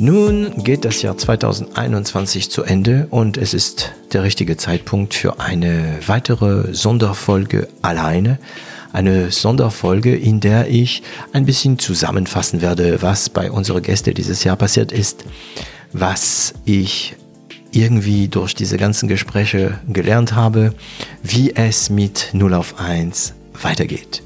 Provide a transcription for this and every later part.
Nun geht das Jahr 2021 zu Ende und es ist der richtige Zeitpunkt für eine weitere Sonderfolge alleine. Eine Sonderfolge, in der ich ein bisschen zusammenfassen werde, was bei unseren Gästen dieses Jahr passiert ist, was ich irgendwie durch diese ganzen Gespräche gelernt habe, wie es mit 0 auf 1 weitergeht.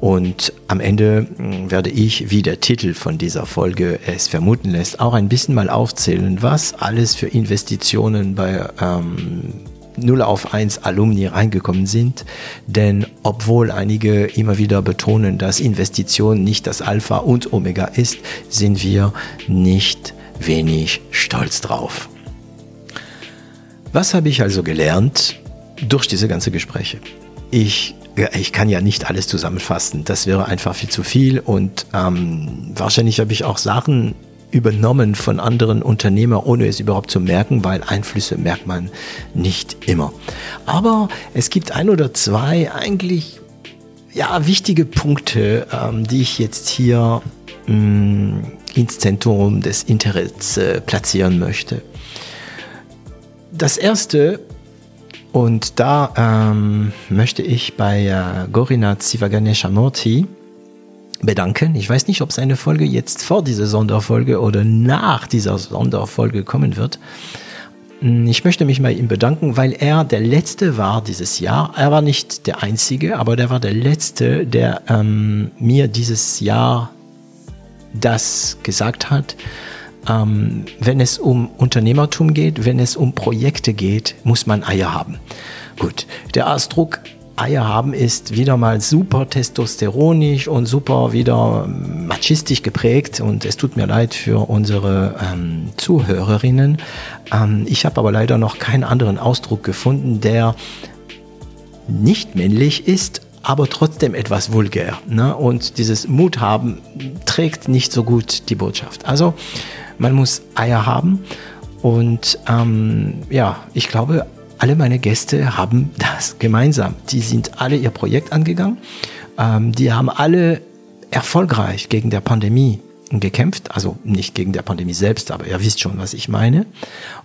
Und am Ende hm, werde ich, wie der Titel von dieser Folge es vermuten lässt, auch ein bisschen mal aufzählen, was alles für Investitionen bei ähm, 0 auf 1 Alumni reingekommen sind. Denn obwohl einige immer wieder betonen, dass Investition nicht das Alpha und Omega ist, sind wir nicht wenig stolz drauf. Was habe ich also gelernt durch diese ganzen Gespräche? Ich ich kann ja nicht alles zusammenfassen. Das wäre einfach viel zu viel. Und ähm, wahrscheinlich habe ich auch Sachen übernommen von anderen Unternehmern, ohne es überhaupt zu merken, weil Einflüsse merkt man nicht immer. Aber es gibt ein oder zwei eigentlich ja, wichtige Punkte, ähm, die ich jetzt hier mh, mm, ins Zentrum des Internets äh, platzieren möchte. Das erste und da ähm, möchte ich bei äh, Gorina Zivaganeshamurti bedanken. Ich weiß nicht, ob seine Folge jetzt vor dieser Sonderfolge oder nach dieser Sonderfolge kommen wird. Hm, ich möchte mich bei ihm bedanken, weil er der Letzte war dieses Jahr. Er war nicht der Einzige, aber der war der Letzte, der ähm, mir dieses Jahr das gesagt hat ähm, wenn es um Unternehmertum geht, wenn es um Projekte geht, muss man Eier haben. Gut, der Ausdruck Eier haben ist wieder mal super testosteronisch und super wieder machistisch geprägt und es tut mir leid für unsere ähm, Zuhörerinnen. Ähm, ich habe aber leider noch keinen anderen Ausdruck gefunden, der nicht männlich ist, aber trotzdem etwas vulgär. Ne? Und dieses Mut haben trägt nicht so gut die Botschaft. Also man muss Eier haben. Und ähm, ja, ich glaube, alle meine Gäste haben das gemeinsam. Die sind alle ihr Projekt angegangen. Ähm, die haben alle erfolgreich gegen der Pandemie gekämpft. Also nicht gegen der Pandemie selbst, aber ihr wisst schon, was ich meine.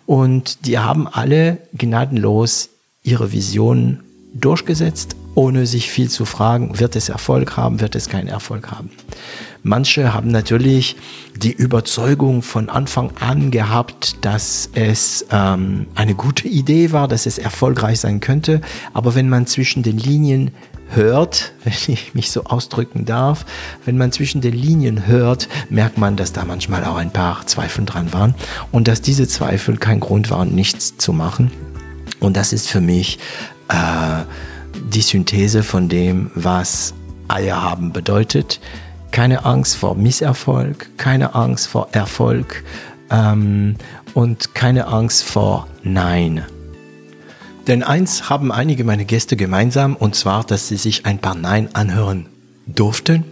Und die haben alle gnadenlos ihre Vision durchgesetzt, ohne sich viel zu fragen, wird es Erfolg haben, wird es keinen Erfolg haben. Manche haben natürlich die Überzeugung von Anfang an gehabt, dass es ähm, eine gute Idee war, dass es erfolgreich sein könnte. Aber wenn man zwischen den Linien hört, wenn ich mich so ausdrücken darf, wenn man zwischen den Linien hört, merkt man, dass da manchmal auch ein paar Zweifel dran waren und dass diese Zweifel kein Grund waren, nichts zu machen. Und das ist für mich äh, die Synthese von dem, was Eier haben bedeutet keine Angst vor Misserfolg, keine Angst vor Erfolg ähm, und keine Angst vor Nein. Denn eins haben einige meiner Gäste gemeinsam, und zwar, dass sie sich ein paar Nein anhören durften.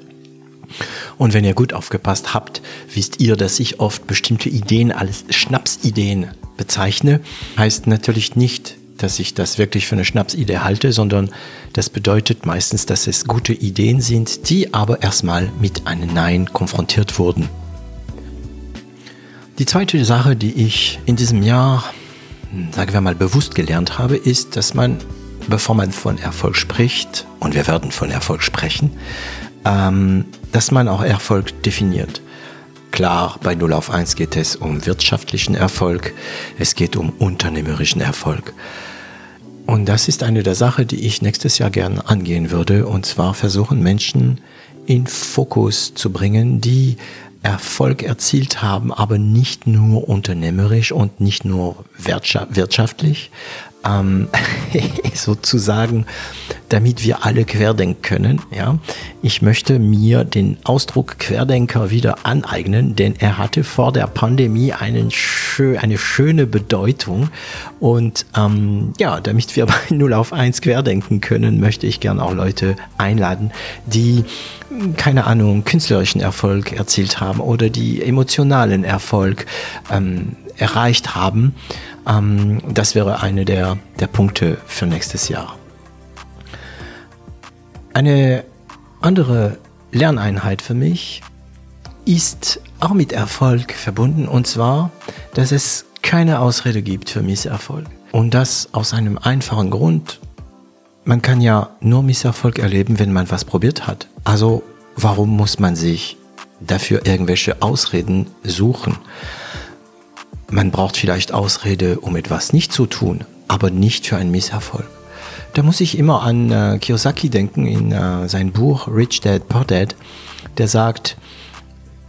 Und wenn ihr gut aufgepasst habt, wisst ihr, dass ich oft bestimmte Ideen als Schnapsideen bezeichne. Heißt natürlich nicht, dass ich das wirklich für eine Schnapsidee halte, sondern das bedeutet meistens, dass es gute Ideen sind, die aber erstmal mit einem Nein konfrontiert wurden. Die zweite Sache, die ich in diesem Jahr, sagen wir mal, bewusst gelernt habe, ist, dass man, bevor man von Erfolg spricht, und wir werden von Erfolg sprechen, ähm, dass man auch Erfolg definiert. Klar, bei 0 auf 1 geht es um wirtschaftlichen Erfolg, es geht um unternehmerischen Erfolg. Und das ist eine der Sachen, die ich nächstes Jahr gern angehen würde. Und zwar versuchen Menschen in Fokus zu bringen, die Erfolg erzielt haben, aber nicht nur unternehmerisch und nicht nur wirtschaftlich, ähm, sozusagen, damit wir alle querdenken können. Ja? Ich möchte mir den Ausdruck Querdenker wieder aneignen, denn er hatte vor der Pandemie einen schö eine schöne Bedeutung. Und ähm, ja, damit wir bei 0 auf 1 querdenken können, möchte ich gerne auch Leute einladen, die keine Ahnung, künstlerischen Erfolg erzielt haben oder die emotionalen Erfolg ähm, erreicht haben. Ähm, das wäre eine der, der Punkte für nächstes Jahr. Eine andere Lerneinheit für mich ist auch mit Erfolg verbunden und zwar, dass es keine Ausrede gibt für Misserfolg. Und das aus einem einfachen Grund. Man kann ja nur Misserfolg erleben, wenn man was probiert hat. Also warum muss man sich dafür irgendwelche Ausreden suchen? Man braucht vielleicht Ausrede, um etwas nicht zu tun, aber nicht für einen Misserfolg. Da muss ich immer an äh, Kiyosaki denken in äh, sein Buch Rich Dad Poor Dad, der sagt,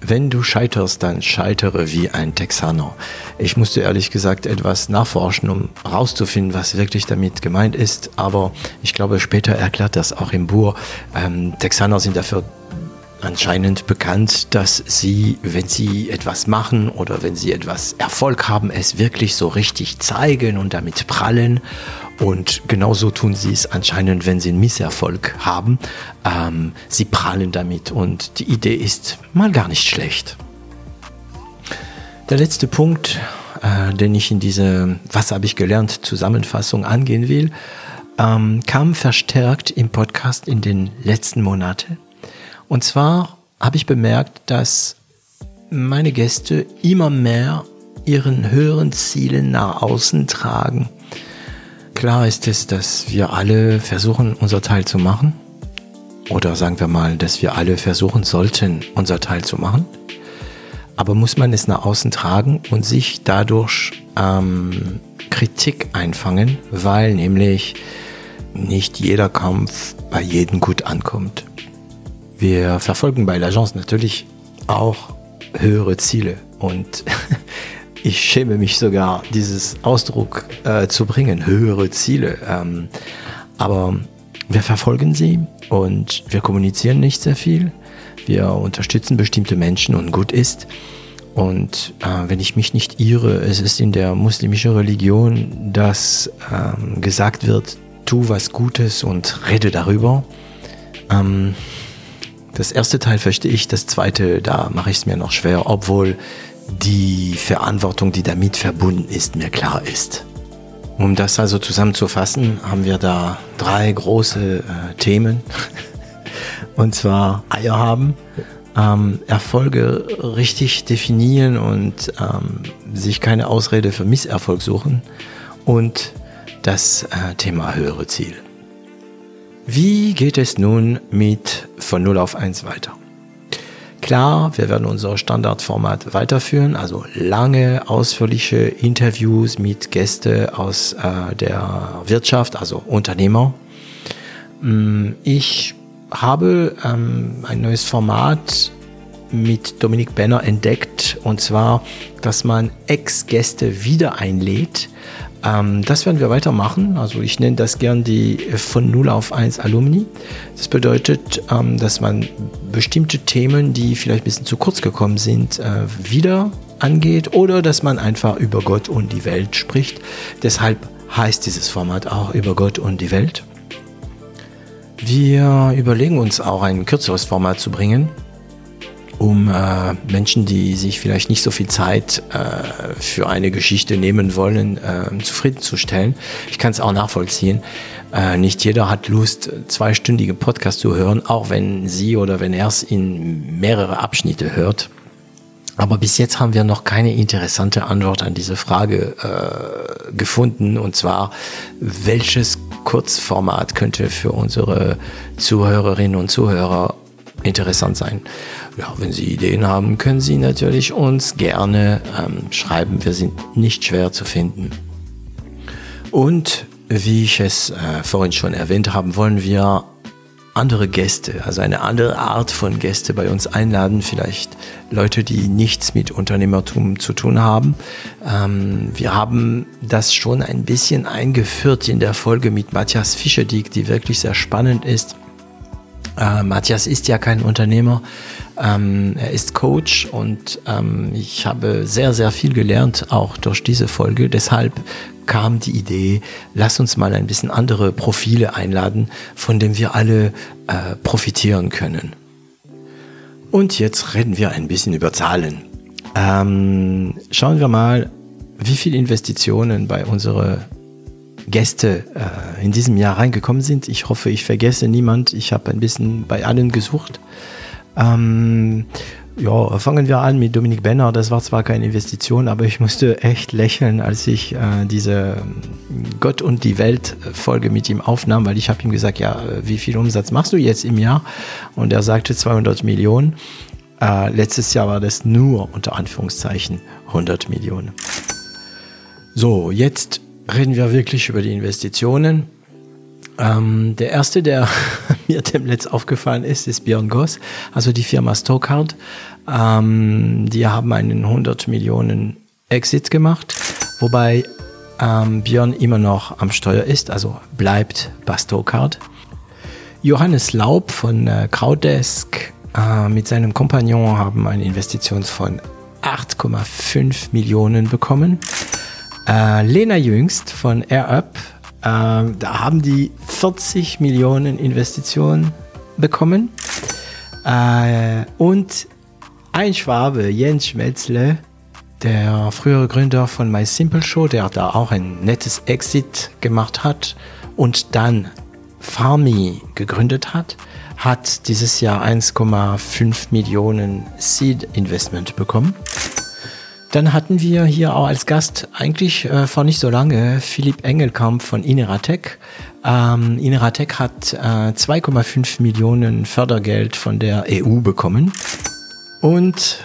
wenn du scheiterst, dann scheitere wie ein Texaner. Ich musste ehrlich gesagt etwas nachforschen, um herauszufinden, was wirklich damit gemeint ist. Aber ich glaube, später erklärt das auch im Buch. Ähm, Texaner sind dafür anscheinend bekannt, dass sie, wenn sie etwas machen oder wenn sie etwas Erfolg haben, es wirklich so richtig zeigen und damit prallen. Und genauso tun sie es anscheinend, wenn sie einen Misserfolg haben. Ähm, sie prallen damit und die Idee ist mal gar nicht schlecht. Der letzte Punkt, äh, den ich in diese Was habe ich gelernt Zusammenfassung angehen will, ähm, kam verstärkt im Podcast in den letzten Monaten. Und zwar habe ich bemerkt, dass meine Gäste immer mehr ihren höheren Zielen nach außen tragen. Klar ist es, dass wir alle versuchen, unser Teil zu machen. Oder sagen wir mal, dass wir alle versuchen sollten, unser Teil zu machen. Aber muss man es nach außen tragen und sich dadurch ähm, Kritik einfangen, weil nämlich nicht jeder Kampf bei jedem gut ankommt. Wir verfolgen bei l'Agence natürlich auch höhere Ziele und ich schäme mich sogar, dieses Ausdruck äh, zu bringen, höhere Ziele. Ähm, aber wir verfolgen sie und wir kommunizieren nicht sehr viel. Wir unterstützen bestimmte Menschen und gut ist. Und äh, wenn ich mich nicht irre, es ist in der muslimischen Religion, dass ähm, gesagt wird, tu was Gutes und rede darüber. Ähm, das erste Teil verstehe ich, das zweite, da mache ich es mir noch schwer, obwohl die Verantwortung, die damit verbunden ist, mir klar ist. Um das also zusammenzufassen, haben wir da drei große äh, Themen. und zwar Eier haben, ähm, Erfolge richtig definieren und ähm, sich keine Ausrede für Misserfolg suchen und das äh, Thema höhere Ziele. Wie geht es nun mit von 0 auf 1 weiter? Klar, wir werden unser Standardformat weiterführen, also lange, ausführliche Interviews mit Gästen aus äh, der Wirtschaft, also Unternehmer. Mm, ich habe ähm, ein neues Format mit Dominik Benner entdeckt, und zwar, dass man Ex-Gäste wieder einlädt ähm, das werden wir weitermachen. Also ich nenne das gern die von 0 auf 1 Alumni. Das bedeutet, ähm, dass man bestimmte Themen, die vielleicht ein bisschen zu kurz gekommen sind, äh, wieder angeht oder dass man einfach über Gott und die Welt spricht. Deshalb heißt dieses Format auch über Gott und die Welt. Wir überlegen uns auch ein kürzeres Format zu bringen um äh, Menschen, die sich vielleicht nicht so viel Zeit äh, für eine Geschichte nehmen wollen, äh, zufriedenzustellen. Ich kann es auch nachvollziehen. Äh, nicht jeder hat Lust, zweistündige Podcast zu hören, auch wenn sie oder wenn er es in mehrere Abschnitte hört. Aber bis jetzt haben wir noch keine interessante Antwort an diese Frage äh, gefunden. Und zwar, welches Kurzformat könnte für unsere Zuhörerinnen und Zuhörer interessant sein. Ja, wenn Sie Ideen haben, können Sie natürlich uns gerne ähm, schreiben. Wir sind nicht schwer zu finden. Und wie ich es äh, vorhin schon erwähnt habe, wollen wir andere Gäste, also eine andere Art von Gäste bei uns einladen. Vielleicht Leute, die nichts mit Unternehmertum zu tun haben. Ähm, wir haben das schon ein bisschen eingeführt in der Folge mit Matthias Fischedick, die wirklich sehr spannend ist. Äh, Matthias ist ja kein Unternehmer, ähm, er ist Coach und ähm, ich habe sehr, sehr viel gelernt, auch durch diese Folge. Deshalb kam die Idee, lass uns mal ein bisschen andere Profile einladen, von denen wir alle äh, profitieren können. Und jetzt reden wir ein bisschen über Zahlen. Ähm, schauen wir mal, wie viele Investitionen bei unseren Gäste äh, in diesem Jahr reingekommen sind. Ich hoffe, ich vergesse niemand. Ich habe ein bisschen bei allen gesucht. Ähm, ja, fangen wir an mit Dominik Benner. Das war zwar keine Investition, aber ich musste echt lächeln, als ich äh, diese Gott und die Welt Folge mit ihm aufnahm, weil ich habe ihm gesagt, ja, wie viel Umsatz machst du jetzt im Jahr? Und er sagte 200 Millionen. Äh, letztes Jahr war das nur unter Anführungszeichen 100 Millionen. So, jetzt reden wir wirklich über die Investitionen. Ähm, der erste, der mir demnächst aufgefallen ist, ist Björn Goss, also die Firma Stokart. Ähm, die haben einen 100 Millionen Exit gemacht, wobei ähm, Björn immer noch am Steuer ist, also bleibt bei Stokart. Johannes Laub von äh, Crowdesk äh, mit seinem Kompagnon haben eine Investition von 8,5 Millionen bekommen. Äh, Lena Jüngst von AirUp ähm, da haben die 40 Millionen Investitionen bekommen. Äh, und ein Schwabe, Jens Schmelzle, der frühere Gründer von My Simple Show, der da auch ein nettes Exit gemacht hat und dann Farmi gegründet hat, hat dieses Jahr 1,5 Millionen Seed Investment bekommen. Dann hatten wir hier auch als Gast eigentlich äh, vor nicht so lange Philipp Engelkamp von Ineratec. Ähm, Ineratec hat äh, 2,5 Millionen Fördergeld von der EU bekommen. Und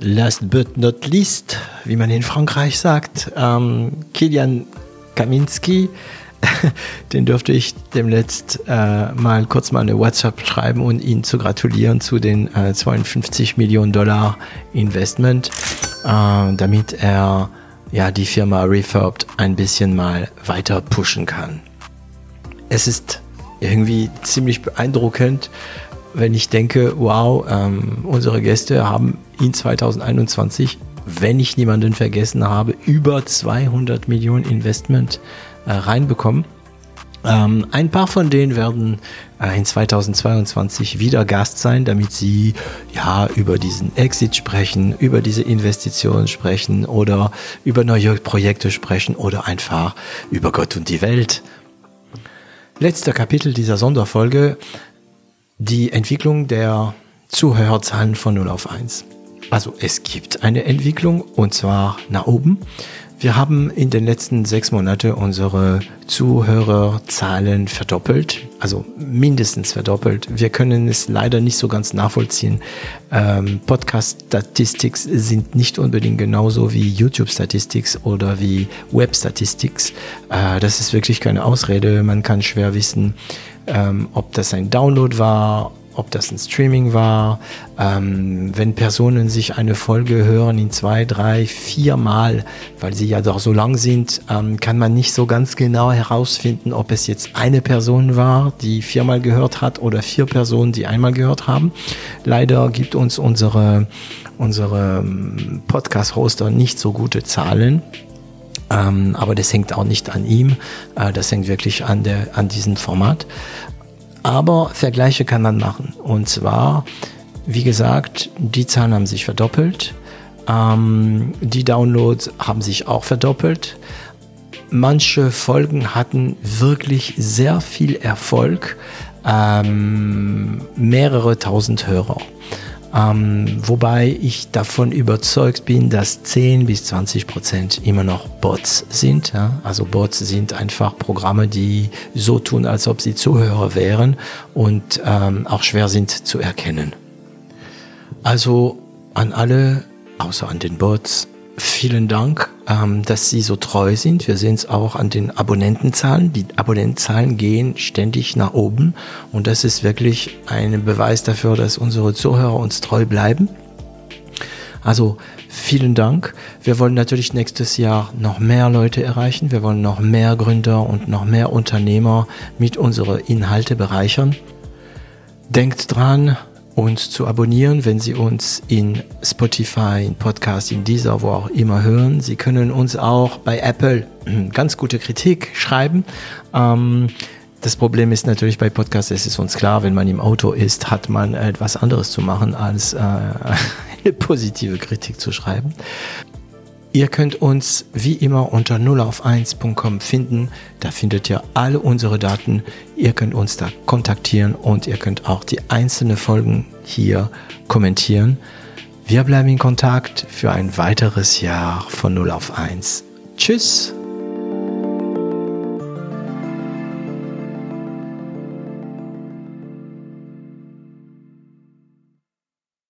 last but not least, wie man in Frankreich sagt, ähm, Kilian Kaminski den dürfte ich demnächst äh, mal kurz mal eine WhatsApp schreiben und ihn zu gratulieren zu den äh, 52 Millionen Dollar Investment, damit er ja die Firma Refurbed ein bisschen mal weiter pushen kann. Es ist irgendwie ziemlich beeindruckend, wenn ich denke, wow, ähm, unsere Gäste haben in 2021, wenn ich niemanden vergessen habe, über 200 Millionen Investment äh, reinbekommen. Ähm, ein paar von denen werden äh, in 2022 wieder Gast sein, damit sie ja über diesen Exit sprechen, über diese Investitionen sprechen oder über neue Projekte sprechen oder einfach über Gott und die Welt. Letzter Kapitel dieser Sonderfolge, die Entwicklung der Zuhörerzahlen von 0 auf 1. Also es gibt eine Entwicklung und zwar nach oben. Wir haben in den letzten sechs Monaten unsere Zuhörerzahlen verdoppelt, also mindestens verdoppelt. Wir können es leider nicht so ganz nachvollziehen. Ähm, Podcast-Statistics sind nicht unbedingt genauso wie YouTube-Statistics oder wie Web-Statistics. Äh, das ist wirklich keine Ausrede. Man kann schwer wissen, ähm, ob das ein Download war, ob das ein Streaming war, ähm, wenn Personen sich eine Folge hören in zwei, drei, vier Mal, weil sie ja doch so lang sind, ähm, kann man nicht so ganz genau herausfinden, ob es jetzt eine Person war, die viermal gehört hat oder vier Personen, die einmal gehört haben. Leider gibt uns unsere, unsere ähm, Podcast-Hoster nicht so gute Zahlen. Ähm, aber das hängt auch nicht an ihm, äh, das hängt wirklich an, der, an diesem Format. Aber Vergleiche kann man machen. Und zwar, wie gesagt, die Zahlen haben sich verdoppelt. Ähm, die Downloads haben sich auch verdoppelt. Manche Folgen hatten wirklich sehr viel Erfolg. Ähm, mehrere tausend Hörer. Ähm, wobei ich davon überzeugt bin, dass 10 bis 20 Prozent immer noch Bots sind. Ja? Also Bots sind einfach Programme, die so tun, als ob sie Zuhörer wären und ähm, auch schwer sind zu erkennen. Also an alle, außer an den Bots, vielen Dank, ähm, dass Sie so treu sind. Wir sehen es auch an den Abonnentenzahlen. Die Abonnentenzahlen gehen ständig nach oben und das ist wirklich ein Beweis dafür, dass unsere Zuhörer uns treu bleiben. Also vielen Dank. Wir wollen natürlich nächstes Jahr noch mehr Leute erreichen. Wir wollen noch mehr Gründer und noch mehr Unternehmer mit unseren Inhalte bereichern. Denkt dran, uns zu abonnieren, wenn Sie uns in Spotify, in Podcast, in dieser, wo auch immer hören. Sie können uns auch bei Apple ganz gute Kritik schreiben. Ähm, das Problem ist natürlich bei Podcasts, es ist uns klar, wenn man im Auto ist, hat man etwas anderes zu machen, als äh, eine positive Kritik zu schreiben. Ihr könnt uns wie immer unter 0auf1.com finden. Da findet ihr alle unsere Daten. Ihr könnt uns da kontaktieren und ihr könnt auch die einzelnen Folgen hier kommentieren. Wir bleiben in Kontakt für ein weiteres Jahr von 0 auf 1. Tschüss!